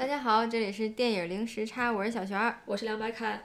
大家好，这里是电影零时差，我是小璇儿，我是梁白开。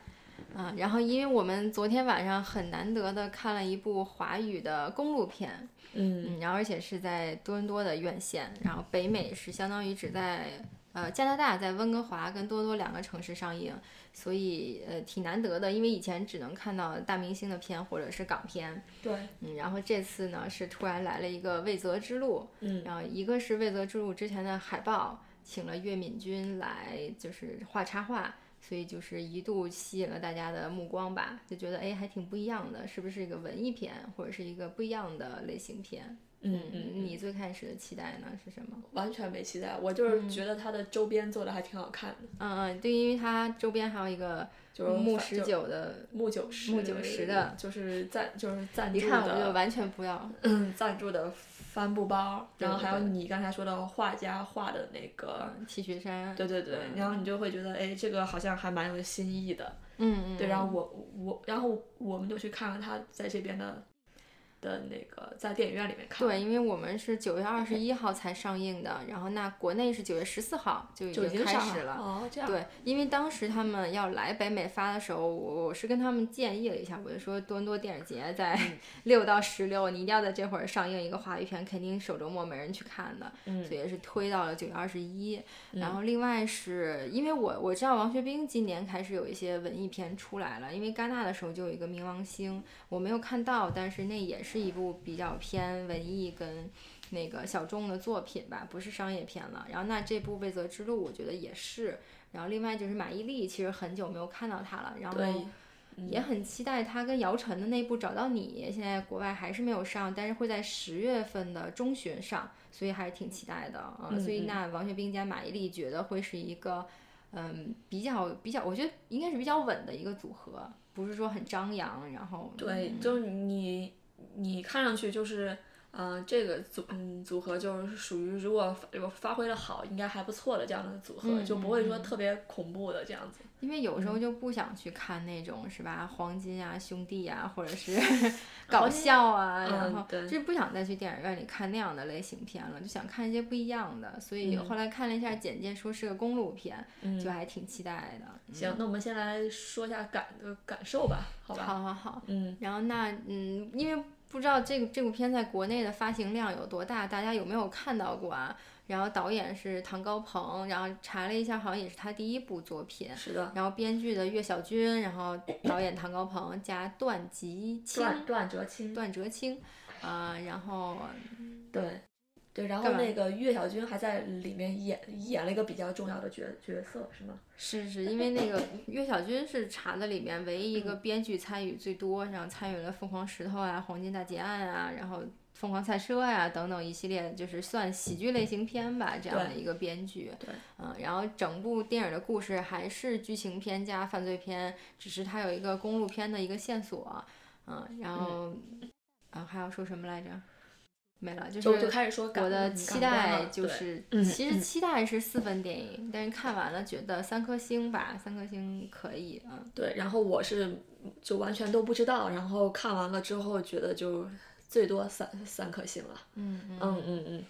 啊，然后因为我们昨天晚上很难得的看了一部华语的公路片，嗯，然后而且是在多伦多的院线，然后北美是相当于只在呃加拿大，在温哥华跟多伦多两个城市上映，所以呃挺难得的，因为以前只能看到大明星的片或者是港片，对，嗯，然后这次呢是突然来了一个未泽之路，嗯，然后一个是未泽之路之前的海报，请了岳敏君来就是画插画。所以就是一度吸引了大家的目光吧，就觉得哎还挺不一样的，是不是一个文艺片或者是一个不一样的类型片？嗯嗯，你最开始的期待呢是什么？完全没期待，我就是觉得它的周边做的还挺好看的。嗯嗯，对，因为它周边还有一个就是木十九的木九十木九十的，就是赞就是赞助的。一看我就完全不要赞助的。帆布包，然后还有你刚才说的画家画的那个 T 恤衫，对对对，然后你就会觉得，哎，这个好像还蛮有新意的，嗯嗯，对，然后我我，然后我们就去看了他在这边的。的那个在电影院里面看，对，因为我们是九月二十一号才上映的，然后那国内是九月十四号就已经开始了。哦，这样。对，因为当时他们要来北美发的时候，我我是跟他们建议了一下，我就说多伦多电影节在 六到十六，你一定要在这会儿上映一个华语片，肯定首周末没人去看的，所以是推到了九月二十一。然后另外是因为我我知道王学兵今年开始有一些文艺片出来了，因为戛纳的时候就有一个冥王星，我没有看到，但是那也是。是一部比较偏文艺跟那个小众的作品吧，不是商业片了。然后那这部《未泽之路》我觉得也是。然后另外就是马伊琍，其实很久没有看到她了，然后也很期待她跟姚晨的那部《找到你》，现在国外还是没有上，但是会在十月份的中旬上，所以还是挺期待的啊。所以那王学兵加马伊琍觉得会是一个嗯比较比较，我觉得应该是比较稳的一个组合，不是说很张扬。然后对，就是你。你看上去就是，嗯，这个组嗯组合就是属于如果发挥的好，应该还不错的这样的组合，就不会说特别恐怖的这样子。因为有时候就不想去看那种是吧，黄金啊兄弟啊，或者是 搞笑啊，然后就不想再去电影院里看那样的类型片了，就想看一些不一样的。所以后来看了一下简介，说是个公路片，就还挺期待的。行，那我们先来说一下感的感受吧，好吧？好好好，嗯，然后那嗯，因为。不知道这个这部片在国内的发行量有多大，大家有没有看到过啊？然后导演是唐高鹏，然后查了一下，好像也是他第一部作品。是的。然后编剧的岳小军，然后导演唐高鹏加段吉清。段段哲清。段哲清，啊，然后，对。对，然后那个岳小军还在里面演演了一个比较重要的角角色，是吗？是是，因为那个岳小军是查的里面唯一一个编剧参与最多，然后参与了《疯狂石头》啊，《黄金大劫案》啊，然后《疯狂赛车》呀等等一系列，就是算喜剧类型片吧这样的一个编剧。对。嗯，然后整部电影的故事还是剧情片加犯罪片，只是它有一个公路片的一个线索。嗯，然后，啊，还要说什么来着？没了，就就开始说我的期待就是，其实期待是四分电影，但是看完了觉得三颗星吧，三颗星可以啊。对，然后我是就完全都不知道，然后看完了之后觉得就最多三三颗星了。嗯嗯嗯嗯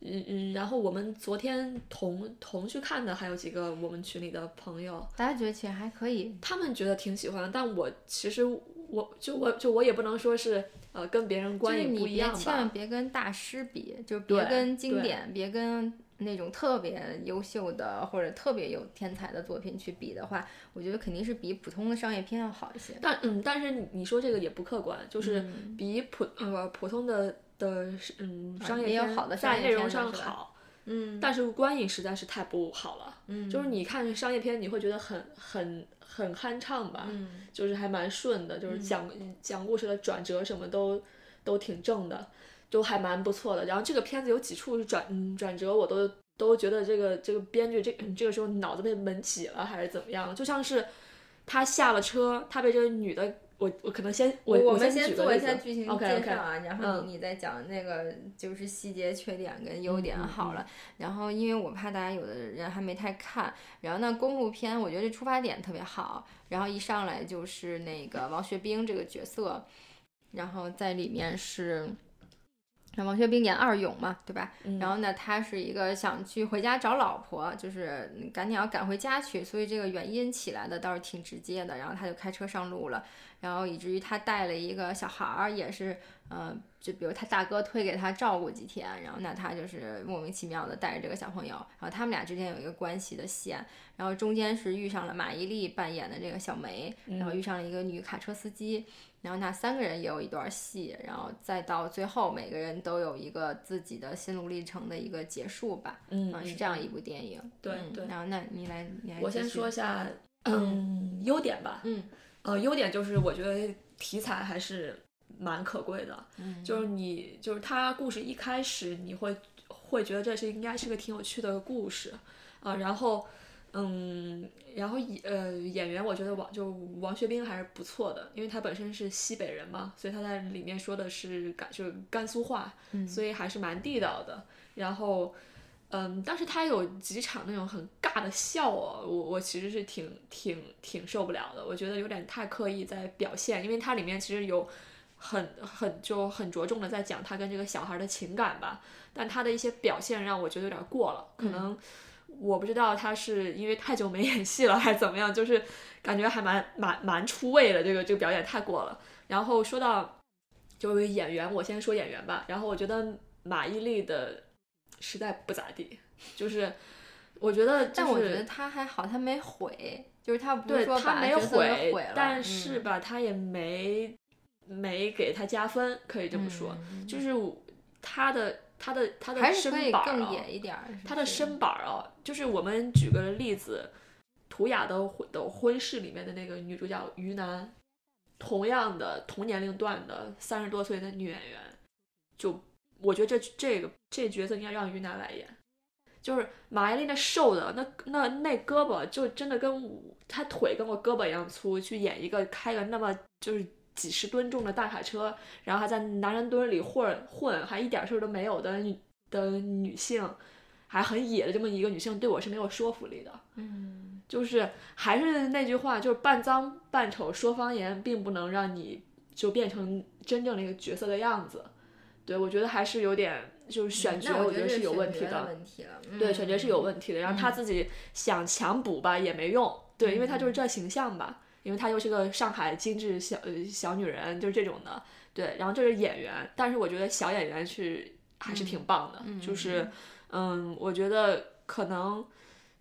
嗯嗯，然后我们昨天同同去看的还有几个我们群里的朋友，大家觉得其实还可以，他们觉得挺喜欢，但我其实我就我就我也不能说是。呃，跟别人观影不一样吧？千万别跟大师比，就别跟经典，别跟那种特别优秀的或者特别有天才的作品去比的话，我觉得肯定是比普通的商业片要好一些。但嗯，但是你说这个也不客观，就是比普呃普通的的嗯商业片在内容上好，嗯，但是观影实在是太不好了。嗯，就是你看商业片，你会觉得很很。很酣畅吧，就是还蛮顺的，就是讲讲故事的转折什么都都挺正的，都还蛮不错的。然后这个片子有几处转转折，我都都觉得这个这个编剧这这个时候脑子被门挤了还是怎么样？就像是他下了车，他被这个女的。我我可能先我我们先做一下剧情介绍啊，然后你你再讲那个就是细节、缺点跟优点好了。然后因为我怕大家有的人还没太看，然后那公路片我觉得这出发点特别好，然后一上来就是那个王学兵这个角色，然后在里面是那王学兵演二勇嘛，对吧？然后呢，他是一个想去回家找老婆，就是赶紧要赶回家去，所以这个原因起来的倒是挺直接的。然后他就开车上路了，然后以至于他带了一个小孩儿，也是，呃，就比如他大哥推给他照顾几天，然后那他就是莫名其妙的带着这个小朋友，然后他们俩之间有一个关系的线，然后中间是遇上了马伊琍扮演的这个小梅，然后遇上了一个女卡车司机。然后那三个人也有一段戏，然后再到最后每个人都有一个自己的心路历程的一个结束吧。嗯，是这样一部电影。对对。然后那你来，你来。我先说一下，嗯，优点吧。嗯。呃，优点就是我觉得题材还是蛮可贵的。嗯。就是你，就是他故事一开始你会会觉得这是应该是个挺有趣的故事啊，然后。嗯，然后演呃演员，我觉得王就王学兵还是不错的，因为他本身是西北人嘛，所以他在里面说的是甘就是甘肃话，所以还是蛮地道的。然后，嗯，但是他有几场那种很尬的笑哦，我我其实是挺挺挺受不了的，我觉得有点太刻意在表现，因为它里面其实有很很就很着重的在讲他跟这个小孩的情感吧，但他的一些表现让我觉得有点过了，可能。我不知道他是因为太久没演戏了还是怎么样，就是感觉还蛮蛮蛮出位的，这个这个表演太过了。然后说到就是演员，我先说演员吧。然后我觉得马伊琍的实在不咋地，就是我觉得，但我觉得他还好，他没毁，就是他不是说他没毁，但是吧，他也没没给他加分，可以这么说，就是他的。他的他的身板啊，他的身板啊，就是我们举个例子，《图雅的的婚事》里面的那个女主角于南，同样的同年龄段的三十多岁的女演员，就我觉得这这个这角色应该让于南来演，就是马伊琍那瘦的那那那胳膊就真的跟她腿跟我胳膊一样粗，去演一个开个那么就是。几十吨重的大卡车，然后还在男人堆里混混，还一点事儿都没有的女的女性，还很野的这么一个女性，对我是没有说服力的。嗯，就是还是那句话，就是扮脏扮丑说方言，并不能让你就变成真正的一个角色的样子。对我觉得还是有点就是选角，我觉得是有问题的。对，选角是有问题的。然后他自己想强补吧也没用，对，因为他就是这形象吧。因为她又是个上海精致小呃小女人，就是这种的，对。然后这是演员，但是我觉得小演员是还是挺棒的，就是，嗯，我觉得可能。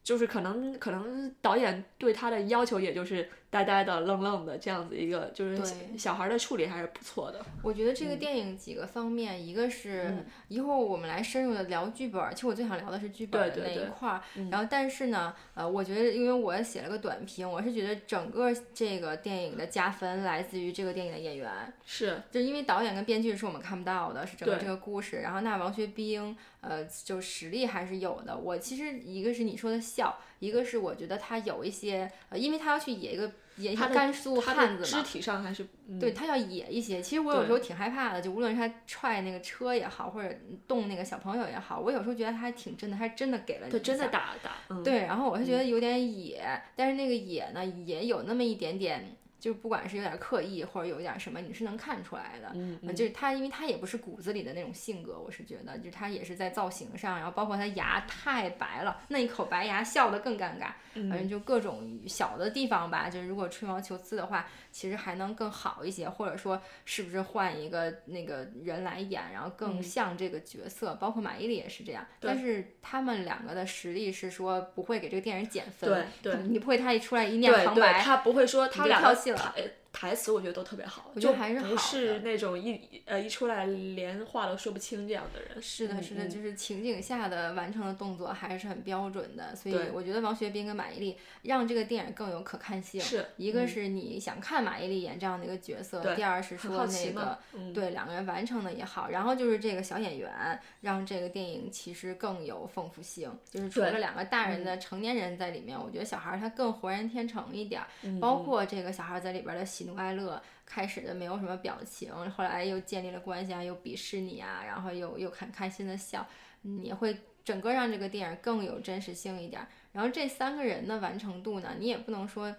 就是可能可能导演对他的要求也就是呆呆的愣愣的这样子一个，就是小孩的处理还是不错的。我觉得这个电影几个方面，一个是一会儿我们来深入的聊剧本，其实我最想聊的是剧本的那一块儿。然后但是呢，呃，我觉得因为我写了个短评，我是觉得整个这个电影的加分来自于这个电影的演员，是就因为导演跟编剧是我们看不到的，是整个这个故事。然后那王学兵。呃，就实力还是有的。我其实一个是你说的笑，一个是我觉得他有一些，呃，因为他要去演一个演一个甘肃汉子嘛，肢体上还是对他要野一些。其实我有时候挺害怕的，就无论是他踹那个车也好，或者动那个小朋友也好，我有时候觉得他还挺真的，他真的给了你真的打打。对，然后我是觉得有点野，但是那个野呢，也有那么一点点。就不管是有点刻意，或者有一点什么，你是能看出来的。嗯，就是他，因为他也不是骨子里的那种性格，我是觉得，就他也是在造型上，然后包括他牙太白了，那一口白牙笑得更尴尬。反正就各种小的地方吧，就是如果吹毛求疵的话，其实还能更好一些，或者说是不是换一个那个人来演，然后更像这个角色。包括马伊琍也是这样，但是他们两个的实力是说不会给这个电影减分。对对，你不会他一出来一念旁白，他不会说他俩跳戏了。台词我觉得都特别好，我觉得还是不是那种一呃一出来连话都说不清这样的人。是的，是的，就是情景下的完成的动作还是很标准的，所以我觉得王学兵跟马伊琍让这个电影更有可看性。是，一个是你想看马伊琍演这样的一个角色，第二是说那个对两个人完成的也好，然后就是这个小演员让这个电影其实更有丰富性，就是除了两个大人的成年人在里面，我觉得小孩他更浑然天成一点，包括这个小孩在里边的。喜怒哀乐，开始的没有什么表情，后来又建立了关系啊，又鄙视你啊，然后又又很开心的笑，你会整个让这个电影更有真实性一点。然后这三个人的完成度呢，你也不能说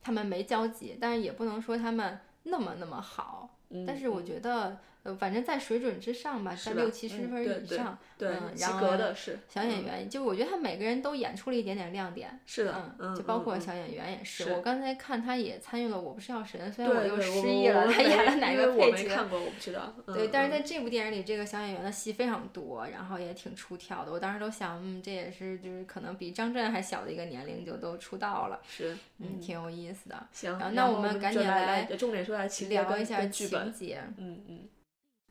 他们没交集，但是也不能说他们那么那么好。但是我觉得，呃，反正在水准之上吧，在六七十分以上，对，及格的是小演员，就我觉得他每个人都演出了一点点亮点，是的，嗯，就包括小演员也是。我刚才看他也参与了《我不是药神》，虽然我又失忆了，他 演了哪个配角？看过，我不知道。对，但是在这部电影里，这个小演员的戏非常多，然后也挺出挑的。我当时都想，嗯，这也是就是可能比张震还小的一个年龄就都出道了，是，嗯，挺有意思的。行，那我们赶紧来重点说下情聊一下情节，嗯嗯。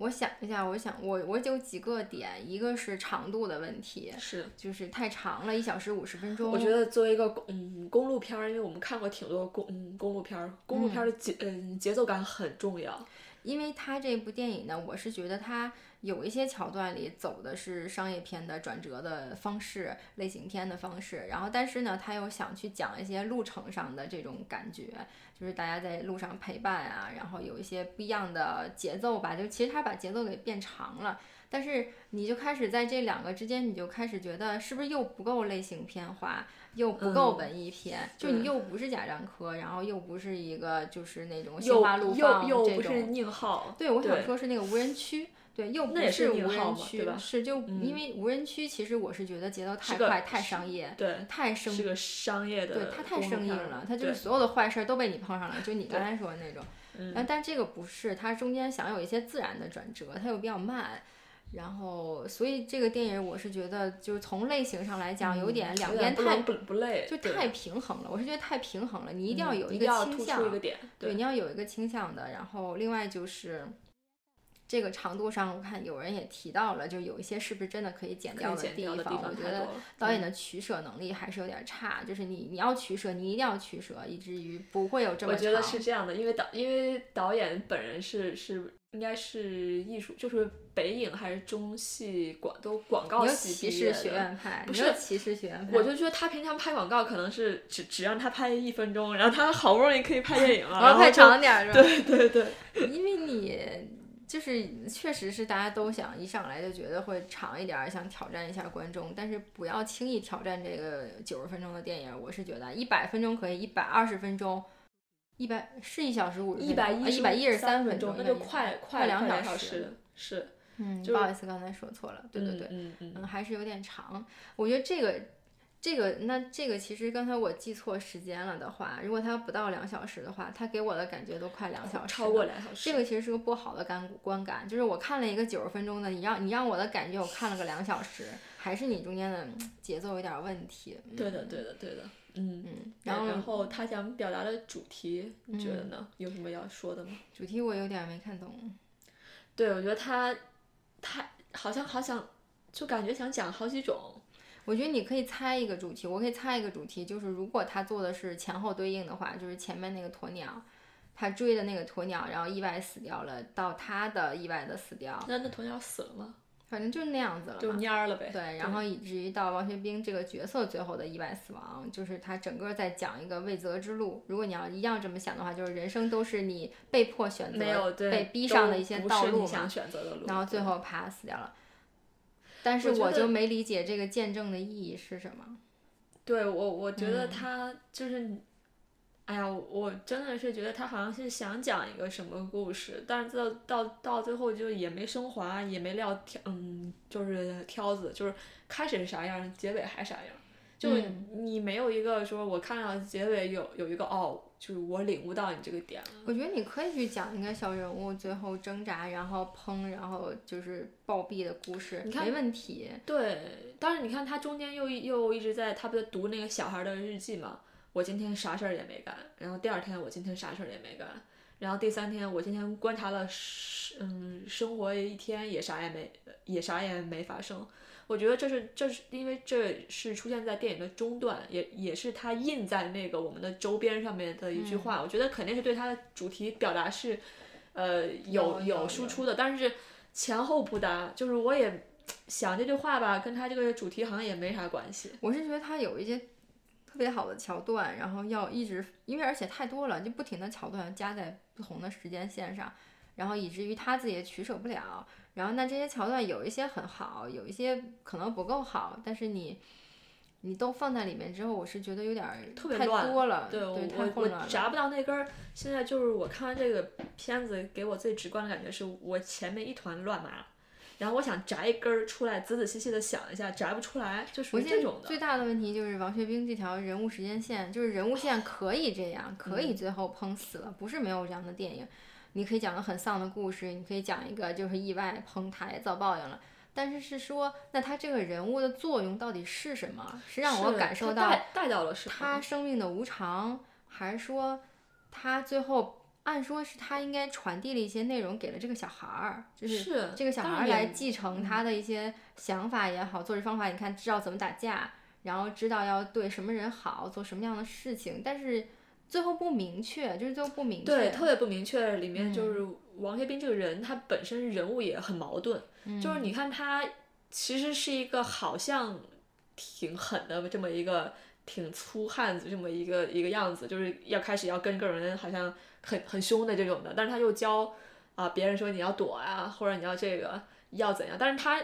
我想一下，我想我我有几个点，一个是长度的问题，是就是太长了，一小时五十分钟。我觉得作为一个公嗯公路片儿，因为我们看过挺多公嗯公路片儿，公路片儿的节嗯节奏感很重要。因为它这部电影呢，我是觉得它有一些桥段里走的是商业片的转折的方式，类型片的方式，然后但是呢，他又想去讲一些路程上的这种感觉，就是大家在路上陪伴啊，然后有一些不一样的节奏吧，就其实他把节奏给变长了。但是你就开始在这两个之间，你就开始觉得是不是又不够类型片化，又不够文艺片，就你又不是贾樟柯，然后又不是一个就是那种心花怒放这种。又不是宁浩。对，我想说是那个无人区，对，又不是无人区，是就因为无人区，其实我是觉得节奏太快，太商业，对，太生，是个商业的，对，它太生硬了，它就是所有的坏事都被你碰上了，就你刚才说的那种。嗯。但这个不是，它中间想有一些自然的转折，它又比较慢。然后，所以这个电影我是觉得，就是从类型上来讲，有点两边太不不累，就太平衡了。我是觉得太平衡了，你一定要有一个倾向，对，你要有一个倾向的。然后，另外就是这个长度上，我看有人也提到了，就有一些是不是真的可以剪掉的地方？我觉得导演的取舍能力还是有点差。就是你你要取舍，你一定要取舍，以至于不会有这么。我觉得是这样的，因为导因为导演本人是是。应该是艺术，就是北影还是中戏广都广告系毕业的，不是骑士学院派。我就觉得他平常拍广告可能是只只让他拍一分钟，然后他好不容易可以拍电影了，然后拍长点是吧？对对对，因为你就是确实是大家都想一上来就觉得会长一点，想挑战一下观众，但是不要轻易挑战这个九十分钟的电影。我是觉得一百分钟可以，一百二十分钟。一百是一小时五十一百一百一十三分钟，那就快快两小时，是，嗯，不好意思，刚才说错了，对对对，嗯嗯，还是有点长。我觉得这个这个那这个其实刚才我记错时间了的话，如果它不到两小时的话，它给我的感觉都快两小时，超过两小时。这个其实是个不好的感观感，就是我看了一个九十分钟的，你让你让我的感觉我看了个两小时，还是你中间的节奏有点问题。对的，对的，对的。嗯嗯，然后然后他想表达的主题，你觉得呢？有什么要说的吗？主题我有点没看懂。对，我觉得他他好像好想，就感觉想讲好几种。我觉得你可以猜一个主题，我可以猜一个主题，就是如果他做的是前后对应的话，就是前面那个鸵鸟，他追的那个鸵鸟，然后意外死掉了，到他的意外的死掉。那那鸵鸟死了吗？反正就是那样子了，就蔫了呗。对，然后以至于到王学兵这个角色最后的意外死亡，就是他整个在讲一个未择之路。如果你要一样这么想的话，就是人生都是你被迫选择、被逼上的一些道路嘛。然后最后啪死掉了。但是我就没理解这个见证的意义是什么。对我，我觉得他就是。哎呀，我真的是觉得他好像是想讲一个什么故事，但是到到到最后就也没升华，也没撂挑，嗯，就是挑子，就是开始是啥样，结尾还啥样，就你没有一个说我看到结尾有有一个哦，就是我领悟到你这个点了。我觉得你可以去讲一个小人物最后挣扎，然后砰，然后就是暴毙的故事，你没问题。对，但是你看他中间又又一直在，他不在读那个小孩的日记嘛。我今天啥事儿也没干，然后第二天我今天啥事儿也没干，然后第三天我今天观察了生嗯生活一天也啥也没也啥也没发生。我觉得这是这是因为这是出现在电影的中段，也也是他印在那个我们的周边上面的一句话。我觉得肯定是对他的主题表达是呃有有输出的，但是前后不搭。就是我也想这句话吧，跟他这个主题好像也没啥关系。我是觉得他有一些。特别好的桥段，然后要一直，因为而且太多了，就不停的桥段加在不同的时间线上，然后以至于他自己也取舍不了。然后那这些桥段有一些很好，有一些可能不够好，但是你你都放在里面之后，我是觉得有点特别太多了，对，对，太我混乱了。我夹不到那根儿。现在就是我看完这个片子，给我最直观的感觉是我前面一团乱麻，然后我想摘一根儿出来，仔仔细细的想一下，摘不出来，就属于这种的。最大的问题就是王学兵这条人物时间线，就是人物线可以这样，可以最后碰死了，不是没有这样的电影。你可以讲个很丧的故事，你可以讲一个就是意外碰台遭报应了。但是是说，那他这个人物的作用到底是什么？是让我感受到他带带到了什么？他生命的无常，还是说他最后按说是他应该传递了一些内容给了这个小孩儿，就是是这个小孩儿来继承他的一些想法也好，做事方法，你看知道怎么打架，然后知道要对什么人好，做什么样的事情，但是最后不明确，就是最后不明确。对，特别不明确。里面嗯就是王学兵这个人，他本身人物也很矛盾。嗯就是你看他其实是一个好像挺狠的这么一个挺粗汉子这么一个一个样子，就是要开始要跟个人好像很很凶的这种的，但是他又教啊别人说你要躲啊，或者你要这个要怎样，但是他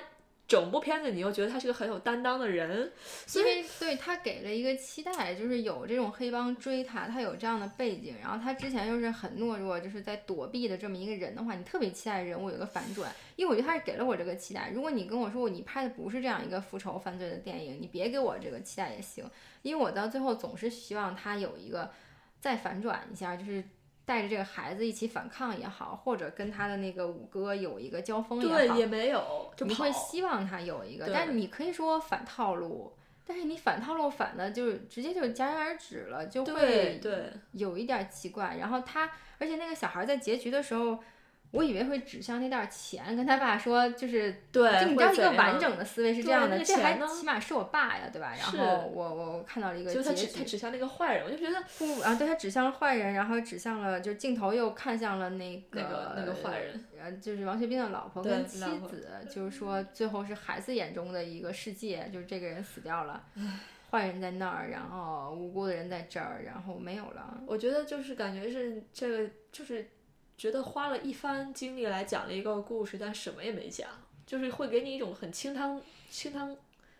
整部片子你又觉得他是个很有担当的人，所以因为对他给了一个期待，就是有这种黑帮追他，他有这样的背景，然后他之前又是很懦弱，就是在躲避的这么一个人的话，你特别期待人物有个反转，因为我觉得他是给了我这个期待。如果你跟我说你拍的不是这样一个复仇犯罪的电影，你别给我这个期待也行，因为我到最后总是希望他有一个再反转一下，就是。带着这个孩子一起反抗也好，或者跟他的那个五哥有一个交锋也好，对也没有你会。希望他有一个，对但你可以说反套路，但是你反套路反的就直接就戛然而止了，就会对，有一点儿奇怪。然后他，而且那个小孩在结局的时候，我以为会指向那袋儿钱，跟他爸说就是。对，就你知道一个完整的思维是这样的，这还起码是我爸呀，对吧？然后我我看到了一个就他结局，指他指向那个坏人，我就觉得不啊，对他指向了坏人，然后指向了，就是镜头又看向了那个那个那个坏人，呃，就是王学兵的老婆跟妻子，就是说最后是孩子眼中的一个世界，就是这个人死掉了，坏人在那儿，然后无辜的人在这儿，然后没有了。我觉得就是感觉是这个，就是觉得花了一番精力来讲了一个故事，但什么也没讲，就是会给你一种很清汤清汤。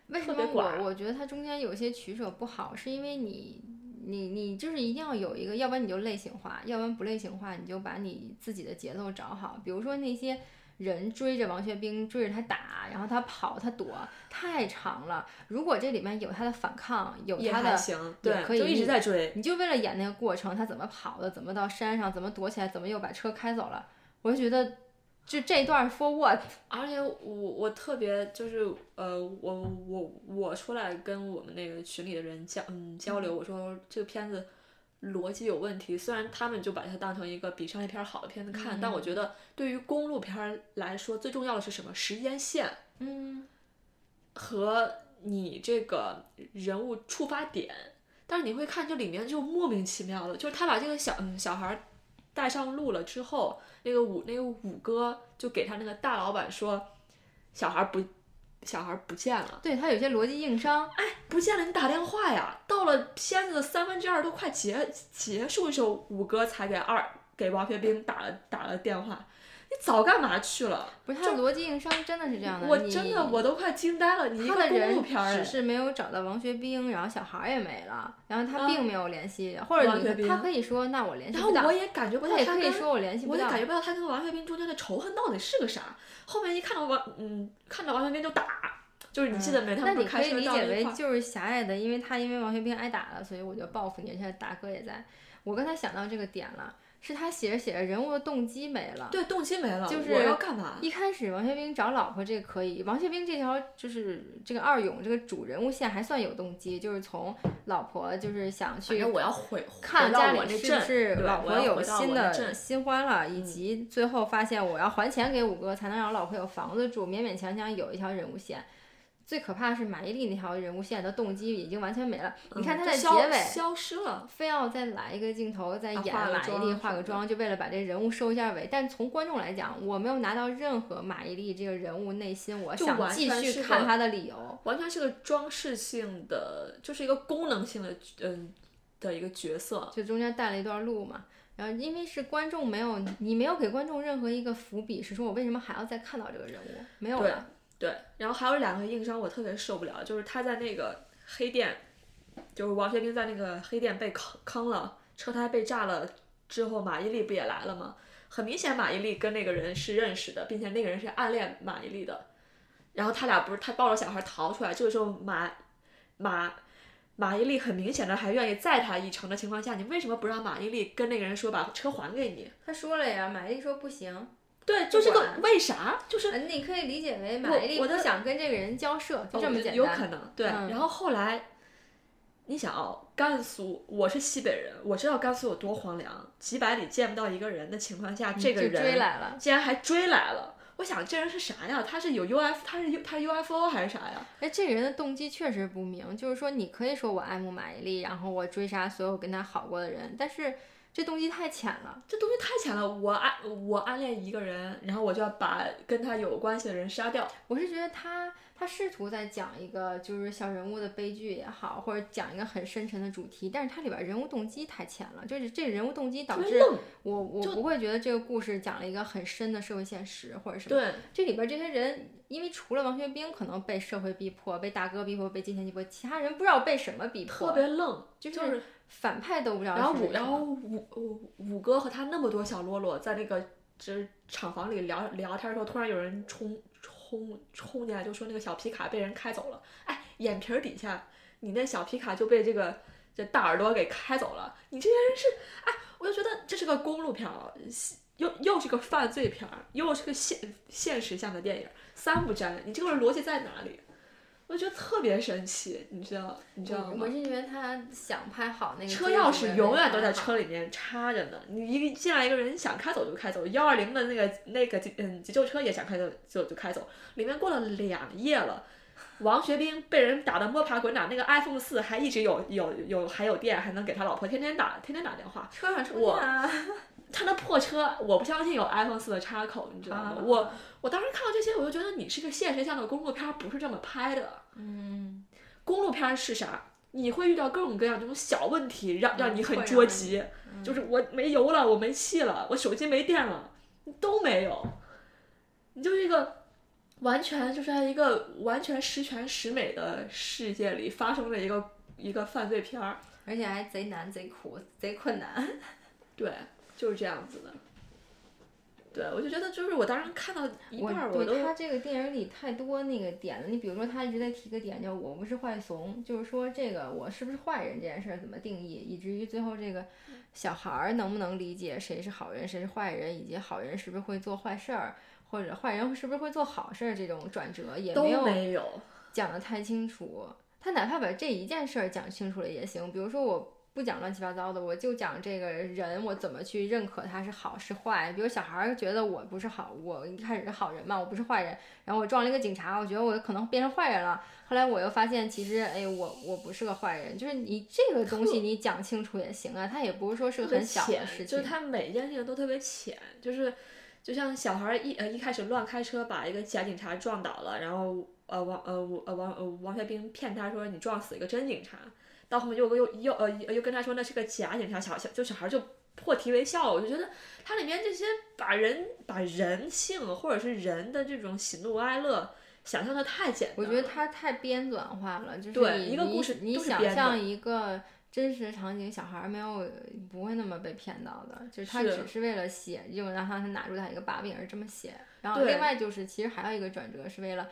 为什么我我觉得它中间有些取舍不好，是因为你你你就是一定要有一个，要不然你就类型化，要不然不类型化，你就把你自己的节奏找好。比如说那些人追着王学兵，追着他打，然后他跑他躲，太长了。如果这里面有他的反抗，有他的，行，对，可以就一直在追。你就为了演那个过程，他怎么跑的，怎么到山上，怎么躲起来，怎么又把车开走了，我就觉得就这段 for what？而且我我特别就是呃，我我我出来跟我们那个群里的人交嗯交流，我说这个片子逻辑有问题。虽然他们就把它当成一个比商业片好的片子看，但我觉得对于公路片来说，最重要的是什么？时间线嗯，和你这个人物触发点。但是你会看这里面就莫名其妙的，就是他把这个小嗯小孩带上路了之后，那个五那个五哥就给他那个大老板说，小孩不小孩不见了。对他有些逻辑硬伤，哎不见了，你打电话呀！到了片子的三分之二都快结结束的时候，五哥才给二给王学兵打了打了电话。你早干嘛去了？不是他逻辑硬伤真的是这样的。你我真的我都快惊呆了！你一个公路他的人只是没有找到王学兵，然后小孩也没了，然后他啊并没有联系，或者他可以说那我联系不到然后我，也感觉不到他也可以说我联系不到我也感。觉不到他跟王学兵中间的仇恨到底是个啥。后面一看到王嗯看到王学兵就打，就是你记得没？他那们不是开车你可以理解为就是狭隘的，因为他因为王学兵挨打了，所以我就报复你，而且大哥也在。我刚才想到这个点了，是他写着写着人物的动机没了。对动机没了，就是我要干嘛？一开始王学兵找老婆这个可以，王学兵这条就是这个二勇这个主人物线还算有动机，就是从老婆就是想去我要回看家里是不是老婆有新的新欢了，以嗯及最后发现我要还钱给五哥才能让我老婆有房子住，勉勉强强有一条人物线。最可怕的是马伊琍那条人物线的动机已经完全没了。你看她在结尾消失了，非要再来一个镜头，再演马伊琍化个妆就为了把这人物收一下尾。但从观众来讲，我没有拿到任何马伊琍这个人物内心我想继续看她的理由。完全是个装饰性的，就是一个功能性的嗯的一个角色。就中间带了一段路嘛。然后因为是观众没有，你没有给观众任何一个伏笔，是说我为什么还要再看到这个人物？没有了。对，然后还有两个硬伤我特别受不了，就是他在那个黑店，就是王学兵在那个黑店被坑坑了，车胎被炸了之后，马伊琍不也来了吗？很明显，马伊琍跟那个人是认识的，并且那个人是暗恋马伊琍的。然后他俩不是他抱着小孩逃出来，这个时候马马马伊琍很明显的还愿意载他一程的情况下，你为什么不让马伊琍跟那个人说把车还给你？他说了呀，马伊琍说不行。对，就这个为啥？就是你可以理解为马伊琍不想跟这个人交涉，就这么简单。有可能，对。然后后来，你想啊，甘肃，我是西北人，我知道甘肃有多荒凉，几百里见不到一个人的情况下，这个人竟然还追来了。我想这人是啥呀？他是有 U F，他是他是 U F O 还是啥呀？哎，这个人的动机确实不明。就是说，你可以说我爱慕马伊琍，然后我追杀所有跟他好过的人，但是。这动机太浅了，这东西太浅了。我暗我暗恋一个人，然后我就要把跟他有关系的人杀掉。我是觉得他他试图在讲一个就是小人物的悲剧也好，或者讲一个很深沉的主题，但是它里边人物动机太浅了，就是这人物动机导致我我不会觉得这个故事讲了一个很深的社会现实或者什么。对，这里边这些人，因为除了王学兵可能被社会逼迫、被大哥逼迫、被金钱逼迫，其他人不知道被什么逼迫，特别愣，就是。反派都不知道。然后五，然后五五五哥和他那么多小喽啰在那个就是厂房里聊聊天的时候，突然有人冲冲冲进来，就说那个小皮卡被人开走了。哎，眼皮底下你那小皮卡就被这个这大耳朵给开走了。你这些人是哎，我就觉得这是个公路片儿，又又是个犯罪片儿，又是个现现实向的电影，三不沾。你这个逻辑在哪里？我觉得特别神奇，你知道，你知道吗？我是因为他想拍好那个。车钥匙永远都在车里面插着呢。你一进来一个人想开走就开走，幺二零的那个那个急嗯急救车也想开走就就开走。里面过了两夜了，王学兵被人打的摸爬滚打，那个 iPhone 四还一直有有有还有电，还能给他老婆天天打天天打电话。车上充电啊。他那破车，我不相信有 iPhone 四的插口，你知道吗？我我当时看到这些，我就觉得你是个现实向的公路片，不是这么拍的。嗯，公路片是啥？你会遇到各种各样这种小问题，让让你很着急。就是我没油了，我没气了，我手机没电了，都没有。你就是一个完全就是在一个完全十全十美的世界里发生的一个一个犯罪片儿，而且还贼难、贼苦、贼困难。对。就是这样子的，对我就觉得就是我当时看到一半儿，我对他这个电影里太多那个点了。你比如说，他一直在提个点叫“我不是坏怂”，就是说这个我是不是坏人这件事儿怎么定义，以至于最后这个小孩儿能不能理解谁是好人谁是坏人，以及好人是不是会做坏事儿，或者坏人是不是会做好事儿，这种转折也没有讲的太清楚。他哪怕把这一件事儿讲清楚了也行，比如说我。不讲乱七八糟的，我就讲这个人，我怎么去认可他是好是坏。比如小孩觉得我不是好，我一开始是好人嘛，我不是坏人。然后我撞了一个警察，我觉得我可能变成坏人了。后来我又发现，其实哎，我我不是个坏人。就是你这个东西你讲清楚也行啊，他也不是说是个很小的事情。就是他每一件事情都特别浅，就是就像小孩一呃一开始乱开车把一个假警察撞倒了，然后呃王呃呃王呃王学兵骗他说你撞死一个真警察。到后面又又又呃又跟他说那是个假警察，小小就小孩就破涕为笑了。我就觉得它里面这些把人把人性或者是人的这种喜怒哀乐想象的太简单。我觉得它太编纂化了，就是你你你想象一个真实场景，小孩没有不会那么被骗到的，就是他只是为了写，就让他拿住他一个把柄而这么写。然后另外就是其实还有一个转折是为了。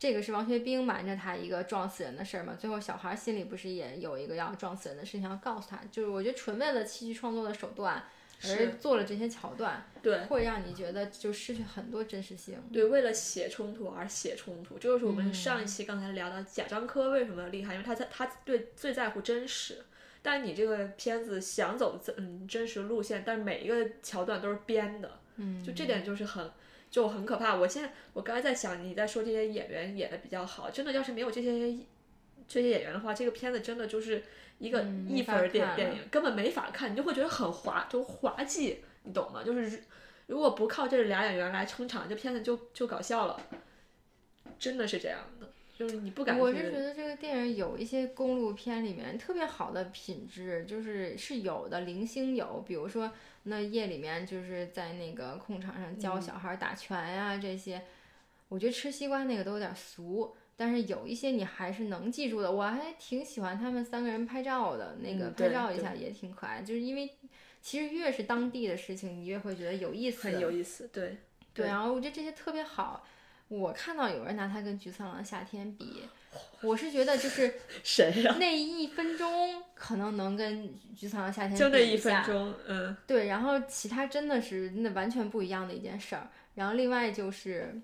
这个是王学兵瞒着他一个撞死人的事儿嘛？最后小孩心里不是也有一个要撞死人的事情要告诉他？就是我觉得纯为了戏剧创作的手段而做了这些桥段，对，会让你觉得就失去很多真实性。对，为了写冲突而写冲突，这就是我们上一期刚才聊到贾樟柯为什么厉害，因为他在他对最在乎真实。但你这个片子想走嗯真实路线，但每一个桥段都是编的，嗯，就这点就是很。就很可怕。我现在我刚才在想，你在说这些演员演的比较好，真的要是没有这些这些演员的话，这个片子真的就是一个一分电电影，根本没法看，你就会觉得很滑，就滑稽，你懂吗？就是如果不靠这俩演员来撑场，这片子就就搞笑了，真的是这样的。就是你不敢。我是觉得这个电影有一些公路片里面特别好的品质，就是是有的，零星有，比如说。那夜里面就是在那个空场上教小孩打拳呀，这些，我觉得吃西瓜那个都有点俗，但是有一些你还是能记住的。我还挺喜欢他们三个人拍照的，那个拍照一下也挺可爱。就是因为其实越是当地的事情，你越会觉得有意思。很有意思，对。对，然后我觉得这些特别好。我看到有人拿它跟《菊次郎的夏天》比，我是觉得就是 谁呀？那一分钟可能能跟《菊次郎的夏天》就那一分钟，嗯。对，然后其他真的是那完全不一样的一件事儿。然后另外就是，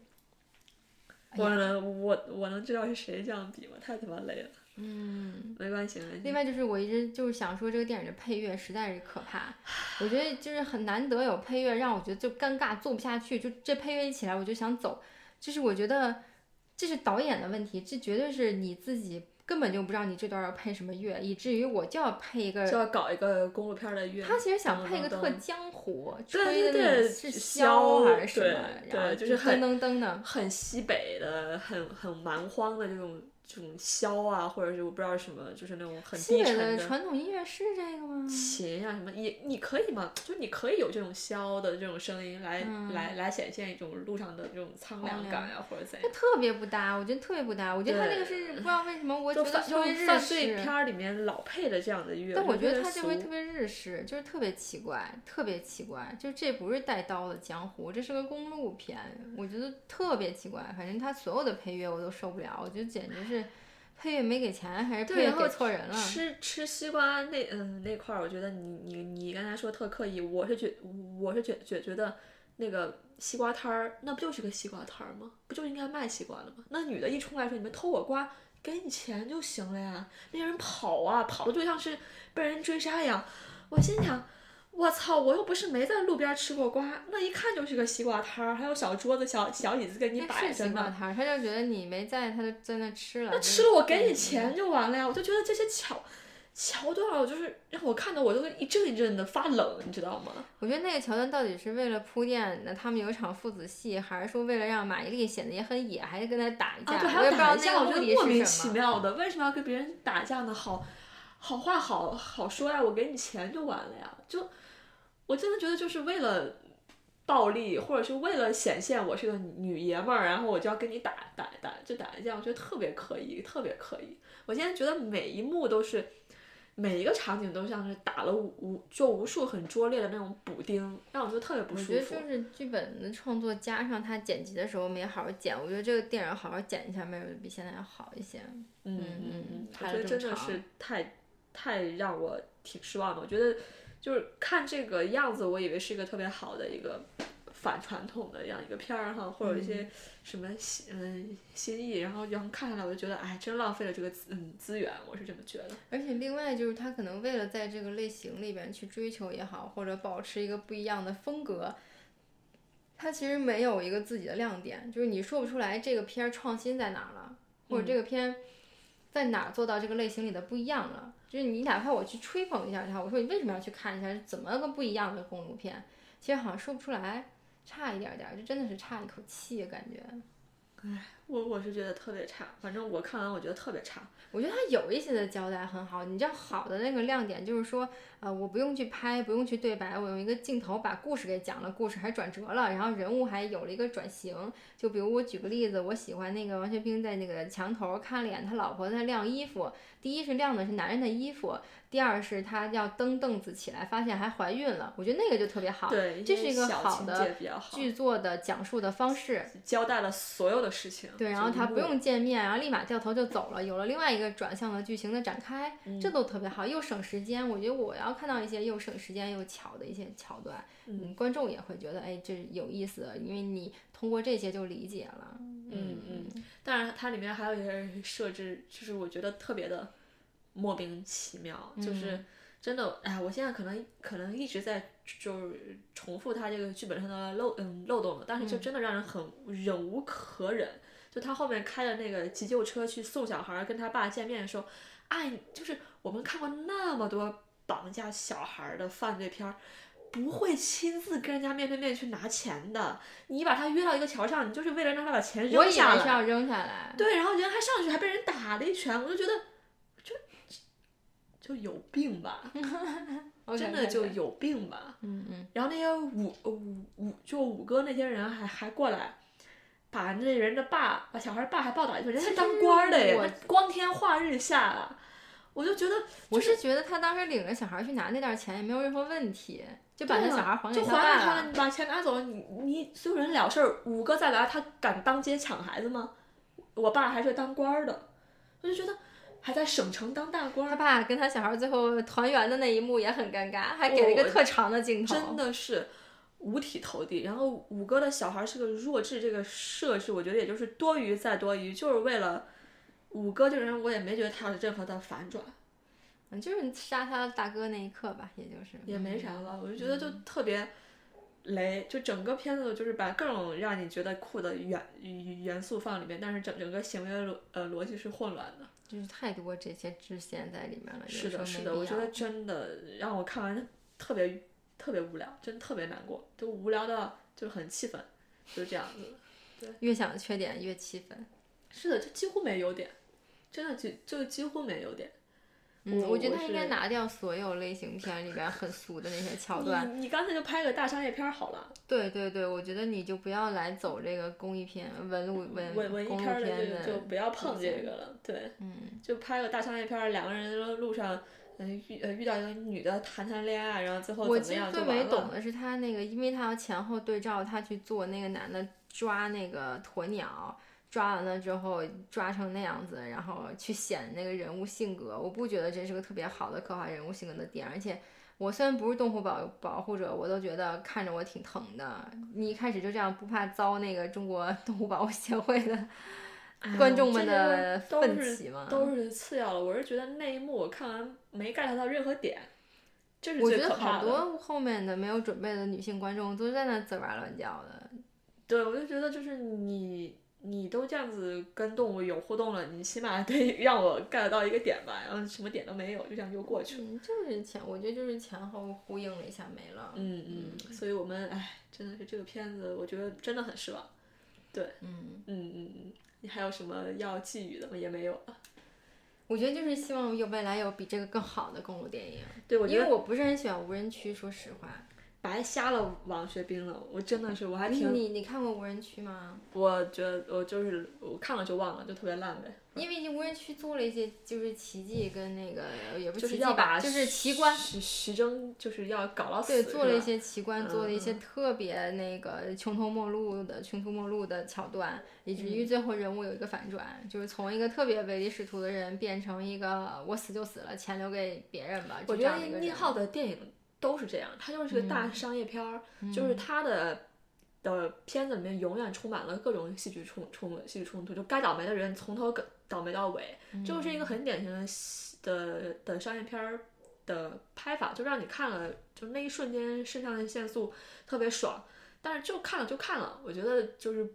我能我我能知道是谁这样比吗？太他妈累了。嗯，没关系没关系。另外就是我一直就是想说，这个电影的配乐实在是可怕。我觉得就是很难得有配乐让我觉得就尴尬做不下去，就这配乐一起来我就想走。就是我觉得这是导演的问题，这绝对是你自己根本就不知道你这段要配什么乐，以至于我就要配一个就要搞一个公路片的乐。他其实想配个特江湖，吹的是箫还是什么？然后就是噔噔噔的，很西北的，很很蛮荒的这种。这种箫啊，或者是我不知道什么，就是那种很低沉的传统音乐是这个吗？琴啊什么，也你可以吗？就你可以有这种箫的这种声音来来来显现一种路上的这种苍凉感呀，或者怎样？它特别不搭，我觉得特别不搭。我觉得他那个是不知道为什么，我觉得特别日式。犯罪片里面老配的这样的乐，但我觉得他这回特别日式，就是特别奇怪，特别奇怪。就这不是带刀的江湖，这是个公路片，我觉得特别奇怪。反正他所有的配乐我都受不了，我觉得简直是。配乐没给钱，还是配乐给错人了？吃吃西瓜那嗯那块儿，我觉得你你你刚才说特刻意，我是觉我是觉觉觉得那个西瓜摊儿，那不就是个西瓜摊儿吗？不就应该卖西瓜的吗？那女的一冲来说你们偷我瓜，给你钱就行了呀。那些人跑啊跑的就像是被人追杀一样，我心想。我操！我又不是没在路边吃过瓜，那一看就是个西瓜摊儿，还有小桌子、小小椅子给你摆着呢。西瓜摊儿，他就觉得你没在，他就在那吃了。那吃了我给你钱就完了呀！我就觉得这些桥桥段，就是让我看的我都一阵一阵的发冷，你知道吗？我觉得那个桥段到底是为了铺垫，那他们有一场父子戏，还是说为了让马伊琍显得也很野，还跟他打一架？对，还要打一架，我觉得莫名其妙的，为什么要跟别人打架呢？好好话好好说呀，我给你钱就完了呀，就。我真的觉得就是为了暴力，或者是为了显现我是个女爷们儿，然后我就要跟你打打打，就打一架，我觉得特别可疑，特别可疑。我现在觉得每一幕都是，每一个场景都像是打了无就无数很拙劣的那种补丁，让我觉得特别不舒服。我觉得就是剧本的创作加上他剪辑的时候没好好剪，我觉得这个电影好好剪一下，没有比现在要好一些。嗯嗯嗯，我觉得真的是太太让我挺失望的。我觉得。就是看这个样子，我以为是一个特别好的一个反传统的这样一个片儿哈，或者一些什么新嗯新意，然后然后看下来我就觉得，哎，真浪费了这个资嗯资源，我是这么觉得。而且另外就是他可能为了在这个类型里边去追求也好，或者保持一个不一样的风格，他其实没有一个自己的亮点，就是你说不出来这个片儿创新在哪儿了，或者这个片在哪做到这个类型里的不一样了。就是你哪怕我去吹捧一下他，我说你为什么要去看一下怎么个不一样的公路片？其实好像说不出来，差一点点，就真的是差一口气感觉。唉，我我是觉得特别差，反正我看完我觉得特别差。我觉得他有一些的交代很好，你知道好的那个亮点就是说，呃，我不用去拍，不用去对白，我用一个镜头把故事给讲了，故事还转折了，然后人物还有了一个转型。就比如我举个例子，我喜欢那个王学兵在那个墙头看脸，他老婆在晾衣服，第一是晾的是男人的衣服。第二是他要蹬凳子起来，发现还怀孕了，我觉得那个就特别好，对这是一个好的剧作的讲述的方式，交代了所有的事情。对，然后他不用见面，然后立马掉头就走了，有了另外一个转向的剧情的展开，这都特别好，又省时间。我觉得我要看到一些又省时间又巧的一些桥段，嗯，观众也会觉得哎这有意思，因为你通过这些就理解了。嗯嗯，当然它里面还有一些设置，就是我觉得特别的。莫名其妙，就是真的，哎，我现在可能可能一直在就是重复他这个剧本上的漏嗯漏洞了，但是就真的让人很忍无可忍。就他后面开的那个急救车去送小孩跟他爸见面的时候，哎，就是我们看过那么多绑架小孩的犯罪片儿，不会亲自跟人家面对面去拿钱的。你把他约到一个桥上，你就是为了让他把钱扔下来。我以为是要扔下来。对，然后人还上去还被人打了一拳，我就觉得。就有病吧，真的就有病吧。嗯嗯。然后那些五五五就五哥那些人还还过来，把那人的爸，把小孩爸还暴打一顿，人家当官的耶，光天化日下啊，我就觉得，我是觉得他当时领着小孩去拿那点钱也没有任何问题，就把那小孩还给他爸了。就还他了，你把钱拿走，你你所有人了事儿，五哥再来，他敢当街抢孩子吗？我爸还是当官的，我就觉得还在省城当大官。他爸跟他小孩最后团圆的那一幕也很尴尬，还给了一个特长的镜头，真的是。五体投地，然后五哥的小孩是个弱智，这个设置我觉得也就是多余再多余，就是为了五哥这个人，我也没觉得他有任何的反转，嗯，就是杀他大哥那一刻吧，也就是也没啥了，我就觉得就特别雷，就整个片子就是把各种让你觉得酷的元元素放里面，但是整整个行为逻呃逻辑是混乱的，就是太多这些支线在里面了，是的，是的，我觉得真的让我看完特别。特别无聊，真的特别难过，就无聊的，就很气愤，就是这样子。对，越想缺点越气愤。是的，就几乎没优点，真的就就几乎没优点。嗯，我觉得他应该拿掉所有类型片里边很俗的那些桥段。你刚才就拍个大商业片好了。对对对，我觉得你就不要来走这个公益片、文路文文艺片的，就不要碰这个了。对，嗯，就拍个大商业片，两个人路上。嗯，遇呃遇到一个女的谈谈恋爱，然后最后我其实最没懂的是他那个，因为他要前后对照，他去做那个男的抓那个鸵鸟，抓完了之后抓成那样子，然后去显那个人物性格。我不觉得这是个特别好的刻画人物性格的点，而且我虽然不是动物保保护者，我都觉得看着我挺疼的。你一开始就这样不怕遭那个中国 动物保护协会的？观众们的奋起嘛，都是次要的。我是觉得那一幕我看完没 get 到任何点，这是我觉得好多后面的没有准备的女性观众都在那滋哇乱叫的。对，我就觉得就是你你都这样子跟动物有互动了，你起码得让我 get 到一个点吧，然后什么点都没有，就这样就过去了。嗯，就是前，我觉得就是前后呼应了一下没了。嗯嗯，所以我们哎，真的是这个片子，我觉得真的很失望。对，嗯嗯嗯嗯。你还有什么要寄予的吗？也没有了。我觉得就是希望有未来有比这个更好的公路电影。对，我因为我不是很喜欢无人区，说实话。白瞎了王学兵了，我真的是，我还挺。你你看过无人区吗？我觉得我就是我看了就忘了，就特别烂呗。因为无人区做了一些就是奇迹跟那个也不是奇迹吧，就是奇观。徐徐峥就是要搞到死。对，做了一些奇观，做了一些特别那个穷途末路的穷途末路的桥段，以至于最后人物有一个反转，就是从一个特别唯利是图的人变成一个我死就死了，钱留给别人吧。我觉得宁浩的电影都是这样，他就是个大商业片儿，就是他的。的片子里面永远充满了各种戏剧冲冲戏剧冲突，就该倒霉的人从头倒霉到尾，就是一个很典型的的的商业片儿的拍法，就让你看了就那一瞬间肾上腺素特别爽，但是就看了就看了，我觉得就是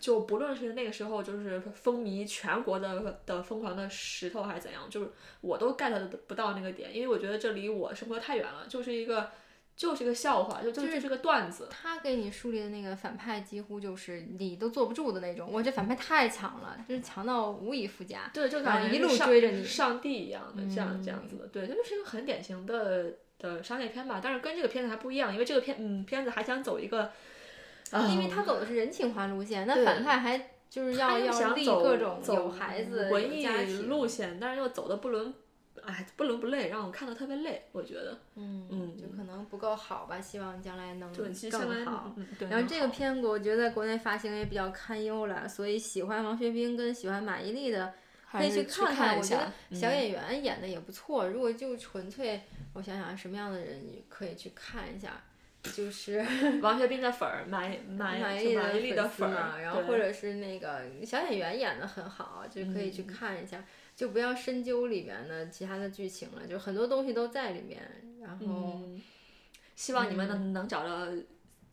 就不论是那个时候就是风靡全国的的疯狂的石头还是怎样，就是我都 get 不到那个点，因为我觉得这离我生活太远了，就是一个。就是个笑话，就就就是个段子。他给你树立的那个反派几乎就是你都坐不住的那种，我这反派太强了，就是强到无以复加。对，就感觉一路追着你，上帝一样的这样这样子的。对，这就是一个很典型的的商业片吧。但是跟这个片子还不一样，因为这个片嗯片子还想走一个，因为他走的是人情化路线，那反派还就是要要立各种有孩子文艺路线，但是又走的不伦。哎，不伦不类，让我看的特别累，我觉得，嗯嗯，就可能不够好吧，希望将来能更好。然后这个片子我觉得在国内发行也比较堪忧了，所以喜欢王学兵跟喜欢马伊琍的可以去看看。我觉得小演员演的也不错。如果就纯粹，我想想什么样的人你可以去看一下，就是 王学兵的粉儿，马马马伊琍的粉儿，然后或者是那个小演员演的很好，就可以去看一下。就不要深究里面的其他的剧情了，就很多东西都在里面。然后，希望你们能能找到。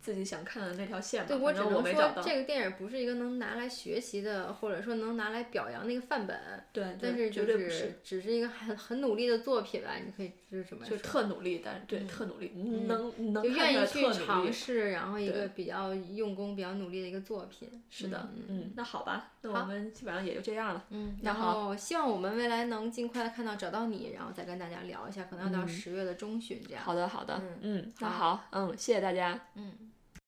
自己想看的那条线吧。对我只能说，这个电影不是一个能拿来学习的，或者说能拿来表扬那个范本。对，但是就是只是一个很很努力的作品吧，你可以就是什么？就特努力，但是对特努力，能能就愿意去尝试，然后一个比较用功、比较努力的一个作品。是的，嗯，那好吧，那我们基本上也就这样了。嗯，然后希望我们未来能尽快的看到找到你，然后再跟大家聊一下，可能要到十月的中旬这样。好的，好的，嗯，那好，嗯，谢谢大家，嗯。